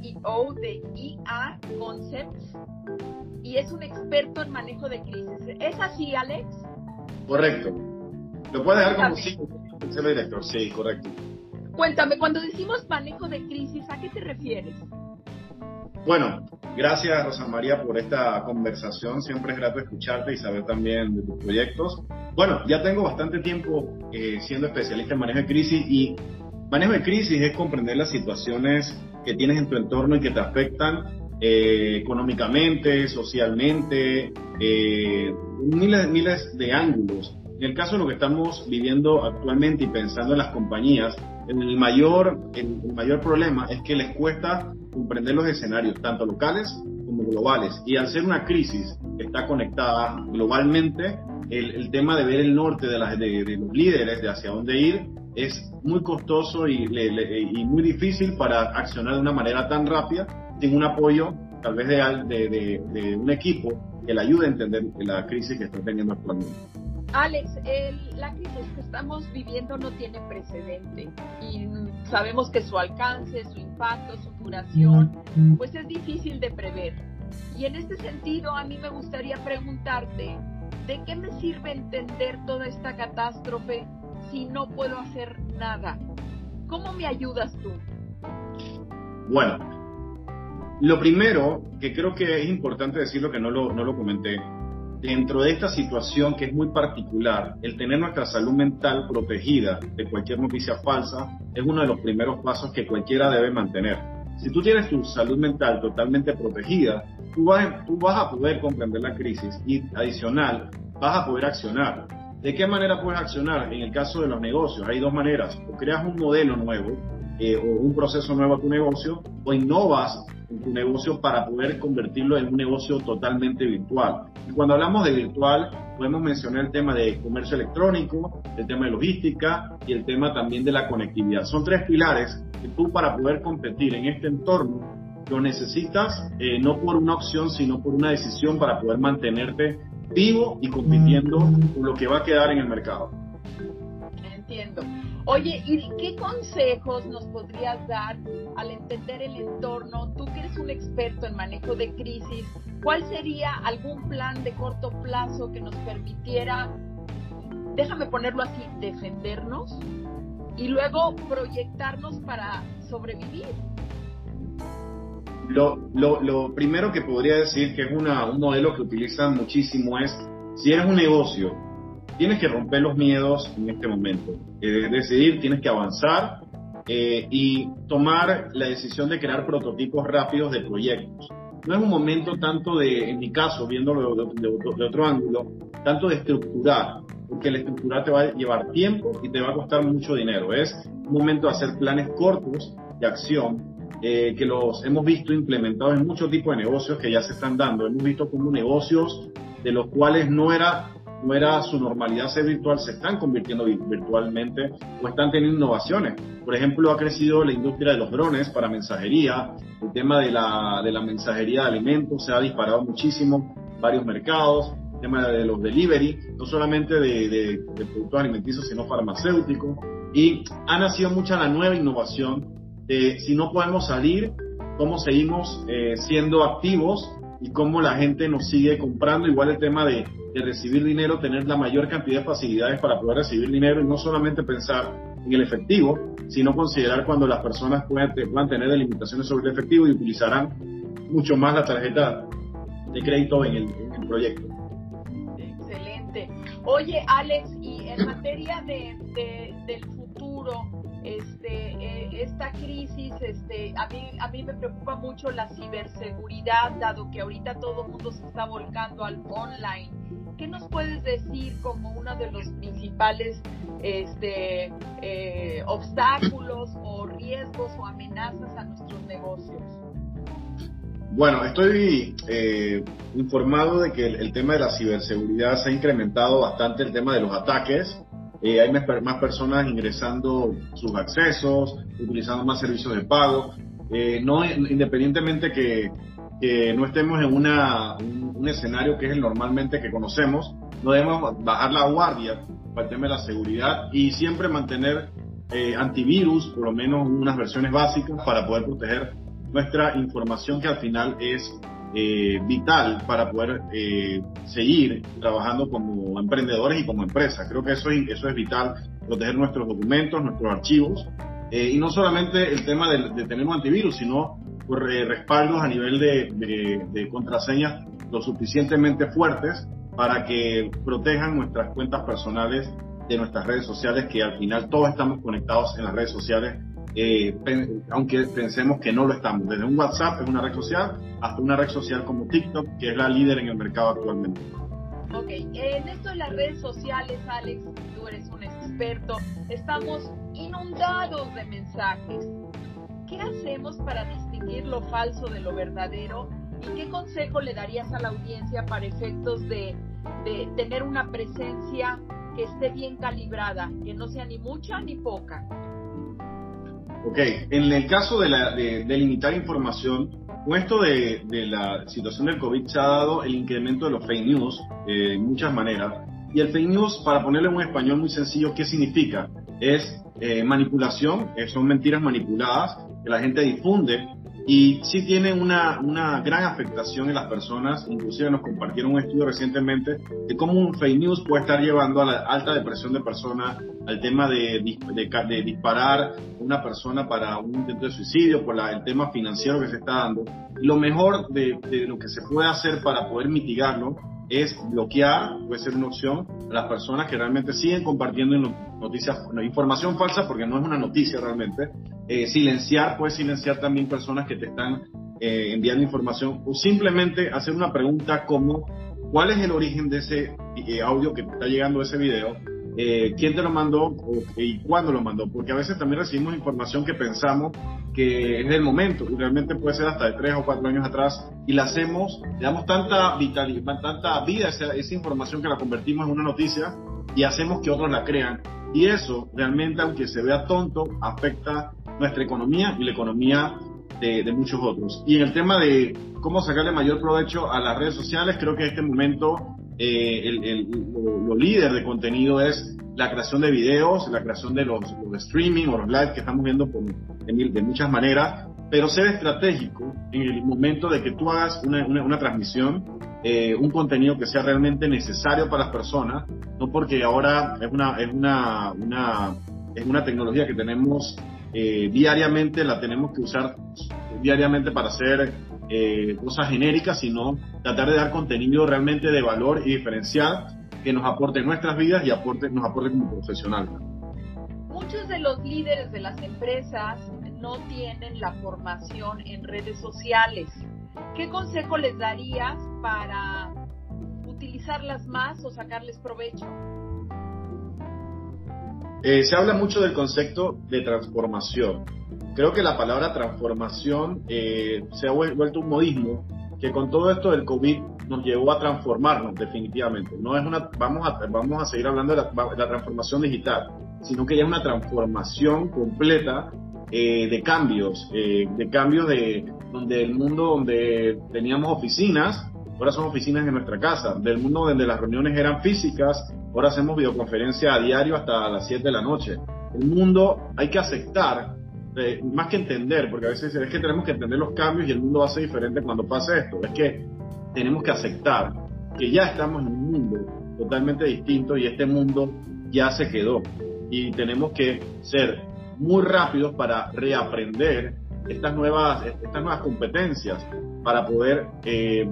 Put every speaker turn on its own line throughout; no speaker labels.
CEO de EA Concepts y es un experto en manejo de crisis. ¿Es así, Alex?
Correcto. Lo puede dejar como sí, director. Sí, correcto.
Cuéntame, cuando decimos manejo de crisis, ¿a qué te refieres?
Bueno, gracias Rosa María por esta conversación. Siempre es grato escucharte y saber también de tus proyectos. Bueno, ya tengo bastante tiempo eh, siendo especialista en manejo de crisis y manejo de crisis es comprender las situaciones que tienes en tu entorno y que te afectan eh, económicamente, socialmente, eh, miles, miles de ángulos. En el caso de lo que estamos viviendo actualmente y pensando en las compañías, el mayor, el, mayor problema es que les cuesta comprender los escenarios, tanto locales como globales. Y al ser una crisis que está conectada globalmente, el, tema de ver el norte de, las, de, los líderes, de hacia dónde ir, es muy costoso y, y, muy difícil para accionar de una manera tan rápida sin un apoyo tal vez de, de un equipo que le ayude a entender la crisis que está teniendo actualmente.
Alex, la crisis que estamos viviendo no tiene precedente y sabemos que su alcance, su impacto, su duración, pues es difícil de prever. Y en este sentido, a mí me gustaría preguntarte, ¿de qué me sirve entender toda esta catástrofe si no puedo hacer nada? ¿Cómo me ayudas tú?
Bueno, lo primero que creo que es importante decirlo que no lo, no lo comenté, dentro de esta situación que es muy particular, el tener nuestra salud mental protegida de cualquier noticia falsa es uno de los primeros pasos que cualquiera debe mantener. Si tú tienes tu salud mental totalmente protegida, tú vas, tú vas a poder comprender la crisis y adicional, vas a poder accionar. ¿De qué manera puedes accionar? En el caso de los negocios, hay dos maneras. O creas un modelo nuevo eh, o un proceso nuevo a tu negocio, o innovas en tu negocio para poder convertirlo en un negocio totalmente virtual. Y cuando hablamos de virtual, podemos mencionar el tema de comercio electrónico, el tema de logística y el tema también de la conectividad. Son tres pilares que tú para poder competir en este entorno lo necesitas eh, no por una opción, sino por una decisión para poder mantenerte vivo y compitiendo con lo que va a quedar en el mercado.
Entiendo. Oye, ¿y qué consejos nos podrías dar al entender el entorno? Tú que eres un experto en manejo de crisis, ¿cuál sería algún plan de corto plazo que nos permitiera, déjame ponerlo así, defendernos y luego proyectarnos para sobrevivir?
Lo, lo, primero que podría decir que es una, un modelo que utilizan muchísimo es, si eres un negocio tienes que romper los miedos en este momento. Eh, decidir, tienes que avanzar eh, y tomar la decisión de crear prototipos rápidos de proyectos. No es un momento tanto de, en mi caso, viéndolo de, otro ángulo, tanto de estructurar, porque la estructura te va a llevar tiempo y te va a costar mucho dinero. Es un momento de hacer planes cortos de acción eh, que los hemos visto implementados en muchos tipos de negocios que ya se están dando. Hemos visto como negocios de los cuales no era no era su normalidad ser virtual, se están convirtiendo virtualmente o están teniendo innovaciones. Por ejemplo, ha crecido la industria de los drones para mensajería, el tema de la, de la mensajería de alimentos se ha disparado muchísimo, varios mercados, el tema de los delivery, no solamente de, de, productos alimenticios, sino farmacéuticos, y ha nacido mucha la nueva innovación de si no podemos salir, cómo seguimos eh, siendo activos y cómo la gente nos sigue comprando, igual el tema de de recibir dinero, tener la mayor cantidad de facilidades para poder recibir dinero y no solamente pensar en el efectivo, sino considerar cuando las personas puedan, tener limitaciones sobre el efectivo y utilizarán mucho más la tarjeta de crédito en el, proyecto.
Excelente. Oye, Alex, y en materia de, del futuro, este, eh, esta crisis, este, a mí, a mí me preocupa mucho la ciberseguridad, dado que ahorita todo el mundo se está volcando al online. ¿qué nos puedes decir como uno de los principales este, eh, obstáculos o riesgos o amenazas a nuestros negocios?
Bueno, estoy eh, informado de que el, tema de la ciberseguridad se ha incrementado bastante el tema de los ataques. Eh, hay más, personas ingresando sus accesos, utilizando más servicios de pago. no, independientemente que que no estemos en una, un, escenario que es el normalmente que conocemos, no debemos bajar la guardia para el tema de la seguridad y siempre mantener eh, antivirus, por lo menos unas versiones básicas para poder proteger nuestra información que al final es eh, vital para poder eh, seguir trabajando como emprendedores y como empresa. Creo que eso, eso es vital, proteger nuestros documentos, nuestros archivos. y no solamente el tema de, tener un antivirus, sino por, respaldos a nivel de, de contraseñas lo suficientemente fuertes para que protejan nuestras cuentas personales de nuestras redes sociales, que al final todos estamos conectados en las redes sociales, eh, aunque pensemos que no lo estamos. Desde un WhatsApp, es una red social, hasta una red social como TikTok, que es la líder en el mercado actualmente.
Ok, en esto de las redes sociales, Alex, tú eres un experto, estamos inundados de mensajes. ¿Qué hacemos para distinguir lo falso de lo verdadero? ¿Y qué consejo le darías a la audiencia para efectos de, de tener una presencia que esté bien calibrada, que no sea ni mucha ni poca.
Ok, en el caso de, la, de, limitar información, con esto de, la situación del COVID se ha dado el incremento de los fake news eh, en muchas maneras. Y el fake news, para ponerle un español muy sencillo, ¿qué significa? Es eh, manipulación, eh, son mentiras manipuladas que la gente difunde y sí tiene una, una gran afectación en las personas, inclusive nos compartieron un estudio recientemente de cómo un fake news puede estar llevando a la alta depresión de personas, al tema de, de, disparar una persona para un intento de suicidio, por la, el tema financiero que se está dando. Lo mejor de, de lo que se puede hacer para poder mitigarlo es bloquear, puede ser una opción, a las personas que realmente siguen compartiendo noticias, información falsa, porque no es una noticia realmente. Eh, silenciar, puede silenciar también personas que te están eh, enviando información, o simplemente hacer una pregunta como, ¿cuál es el origen de ese eh, audio que te está llegando, ese video? Eh, quién te lo mandó y cuándo lo mandó, porque a veces también recibimos información que pensamos que es del momento y realmente puede ser hasta de tres o cuatro años atrás y la hacemos, le damos tanta vitalidad, tanta vida a esa, esa información que la convertimos en una noticia y hacemos que otros la crean. Y eso realmente, aunque se vea tonto, afecta nuestra economía y la economía de, de, muchos otros. Y en el tema de cómo sacarle mayor provecho a las redes sociales, creo que en este momento eh, el, lo, líder de contenido es la creación de videos, la creación de los, streaming o los live que estamos viendo de, muchas maneras, pero ser estratégico en el momento de que tú hagas una, una, transmisión, eh, un contenido que sea realmente necesario para las personas, no porque ahora es una, es una, una, es una tecnología que tenemos eh, diariamente, la tenemos que usar diariamente para hacer eh, cosas genéricas, sino tratar de dar contenido realmente de valor y diferencial que nos aporte nuestras vidas y aporte, nos aporte como profesional.
Muchos de los líderes de las empresas no tienen la formación en redes sociales. ¿Qué consejo les darías para utilizarlas más o sacarles provecho?
Eh, se habla mucho del concepto de transformación creo que la palabra transformación eh, se ha vuelto un modismo que con todo esto del COVID nos llevó a transformarnos definitivamente. No es una, vamos a, vamos a seguir hablando de la, transformación digital, sino que ya es una transformación completa eh, de cambios, eh, de cambios de donde el mundo donde teníamos oficinas, ahora son oficinas en nuestra casa, del mundo donde las reuniones eran físicas, ahora hacemos videoconferencia a diario hasta las 7 de la noche. El mundo hay que aceptar más que entender, porque a veces es que tenemos que entender los cambios y el mundo va a ser diferente cuando pase esto, es que tenemos que aceptar que ya estamos en un mundo totalmente distinto y este mundo ya se quedó y tenemos que ser muy rápidos para reaprender estas nuevas, estas nuevas competencias para poder eh,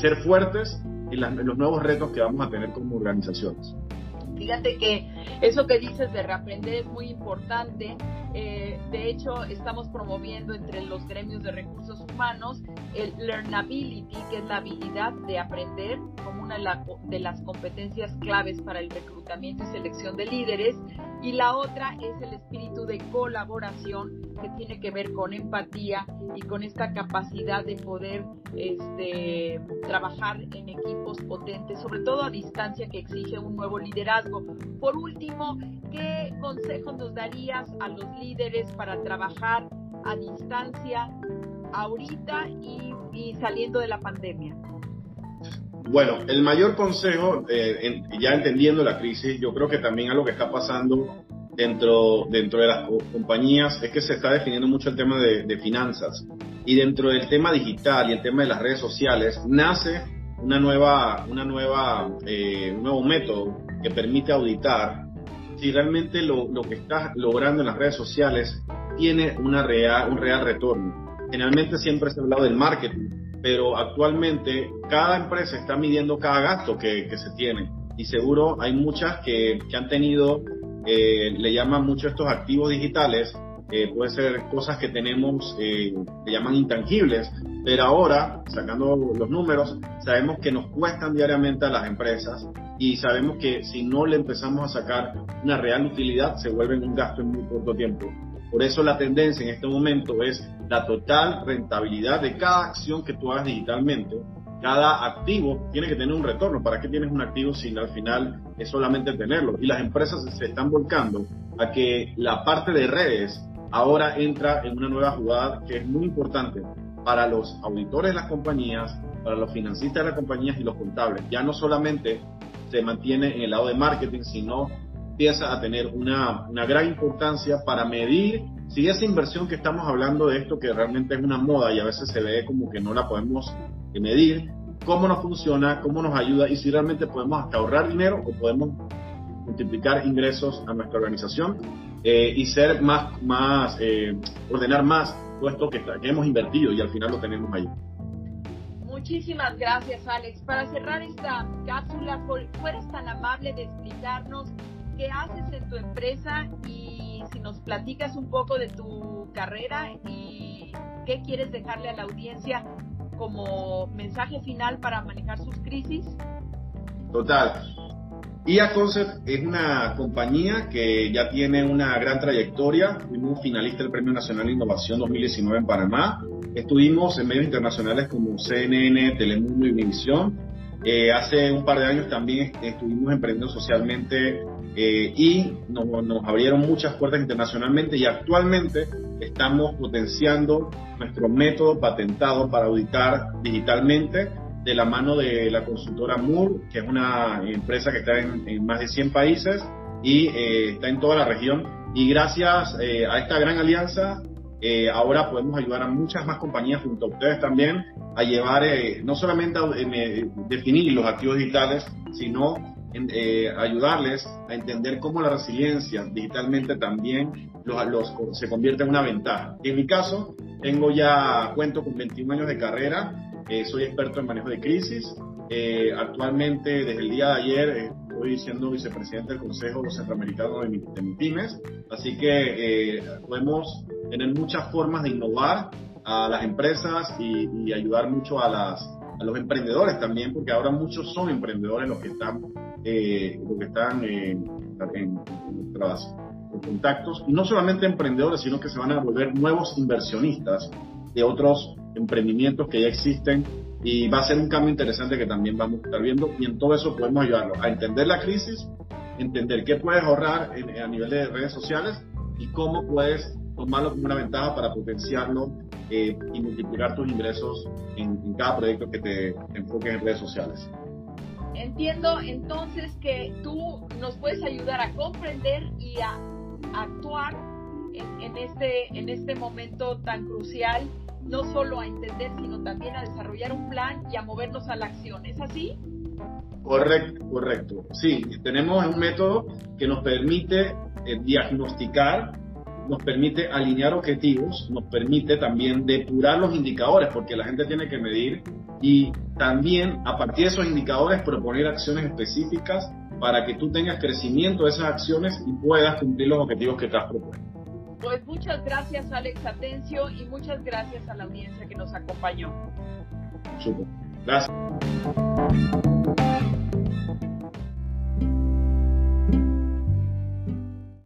ser fuertes en los nuevos retos que vamos a tener como organizaciones.
Fíjate que eso que dices de reaprender es muy importante. Eh, de hecho, estamos promoviendo entre los gremios de recursos humanos el learnability, que es la habilidad de aprender como una de las competencias claves para el reclutamiento y selección de líderes. Y la otra es el espíritu de colaboración, que tiene que ver con empatía y con esta capacidad de poder este, trabajar en equipos potentes, sobre todo a distancia que exige un nuevo liderazgo. Por último, ¿qué consejos nos darías a los líderes para trabajar a distancia ahorita y, saliendo de la pandemia?
Bueno, el mayor consejo, eh, ya entendiendo la crisis, yo creo que también algo que está pasando dentro, dentro de las compañías es que se está definiendo mucho el tema de, finanzas. Y dentro del tema digital y el tema de las redes sociales nace una nueva, una nueva, eh, un nuevo método que permite auditar si realmente lo, lo, que estás logrando en las redes sociales tiene una real, un real retorno. Generalmente siempre se ha hablado del marketing, pero actualmente cada empresa está midiendo cada gasto que, que se tiene y seguro hay muchas que, que han tenido eh, le llaman mucho estos activos digitales, eh, puede ser cosas que tenemos, eh, le llaman intangibles, pero ahora, sacando los números, sabemos que nos cuestan diariamente a las empresas y sabemos que si no le empezamos a sacar una real utilidad, se vuelven un gasto en muy corto tiempo. Por eso la tendencia en este momento es la total rentabilidad de cada acción que tú hagas digitalmente cada activo tiene que tener un retorno. ¿Para qué tienes un activo si al final es solamente tenerlo? Y las empresas se están volcando a que la parte de redes ahora entra en una nueva jugada que es muy importante para los auditores de las compañías, para los financistas de las compañías y los contables. Ya no solamente se mantiene en el lado de marketing, sino empieza a tener una, una gran importancia para medir si esa inversión que estamos hablando de esto, que realmente es una moda y a veces se ve como que no la podemos medir, cómo nos funciona, cómo nos ayuda y si realmente podemos hasta ahorrar dinero o podemos multiplicar ingresos a nuestra organización eh, y ser más, más eh, ordenar más todo esto que, que hemos invertido y al final lo tenemos ahí.
Muchísimas gracias, Alex. Para cerrar esta cápsula, ¿fueres tan amable de explicarnos qué haces en tu empresa y si nos platicas un poco de tu carrera y qué quieres dejarle a la audiencia como mensaje final para manejar sus crisis?
Total. IA Concept es una compañía que ya tiene una gran trayectoria. Fuimos finalista del Premio Nacional de Innovación 2019 en Panamá. Estuvimos en medios internacionales como CNN, Telemundo y Univisión. Eh, hace un par de años también estuvimos emprendiendo socialmente eh, y nos, nos, abrieron muchas puertas internacionalmente y actualmente estamos potenciando nuestro método patentado para auditar digitalmente de la mano de la consultora Moore, que es una empresa que está en, más de 100 países y eh, está en toda la región. Y gracias eh, a esta gran alianza, eh, ahora podemos ayudar a muchas más compañías junto a ustedes también a llevar, no solamente a definir los activos digitales, sino eh, ayudarles a entender cómo la resiliencia digitalmente también los, se convierte en una ventaja. En mi caso, tengo ya, cuento con 21 años de carrera, eh, soy experto en manejo de crisis. Eh, actualmente, desde el día de ayer, estoy siendo vicepresidente del Consejo Centroamericano de, de MIPIMES, así que podemos tener muchas formas de innovar a las empresas y, y ayudar mucho a las a los emprendedores también, porque ahora muchos son emprendedores los que están, eh, los que están en, en, contactos, y no solamente emprendedores, sino que se van a volver nuevos inversionistas de otros emprendimientos que ya existen y va a ser un cambio interesante que también vamos a estar viendo y en todo eso podemos ayudarlos a entender la crisis, entender qué puedes ahorrar a nivel de redes sociales y cómo puedes tomarlo como una ventaja para potenciarlo eh, y multiplicar tus ingresos en, cada proyecto que te enfoques en redes sociales.
Entiendo entonces que tú nos puedes ayudar a comprender y a actuar en, este, en este momento tan crucial, no solo a entender, sino también a desarrollar un plan y a movernos a la acción. ¿Es así?
Correcto, correcto. Sí, tenemos un método que nos permite eh, diagnosticar nos permite alinear objetivos, nos permite también depurar los indicadores, porque la gente tiene que medir y también a partir de esos indicadores proponer acciones específicas para que tú tengas crecimiento de esas acciones y puedas cumplir los objetivos que te has propuesto.
Pues muchas gracias Alex Atencio y muchas gracias a la audiencia que nos acompañó.
Gracias.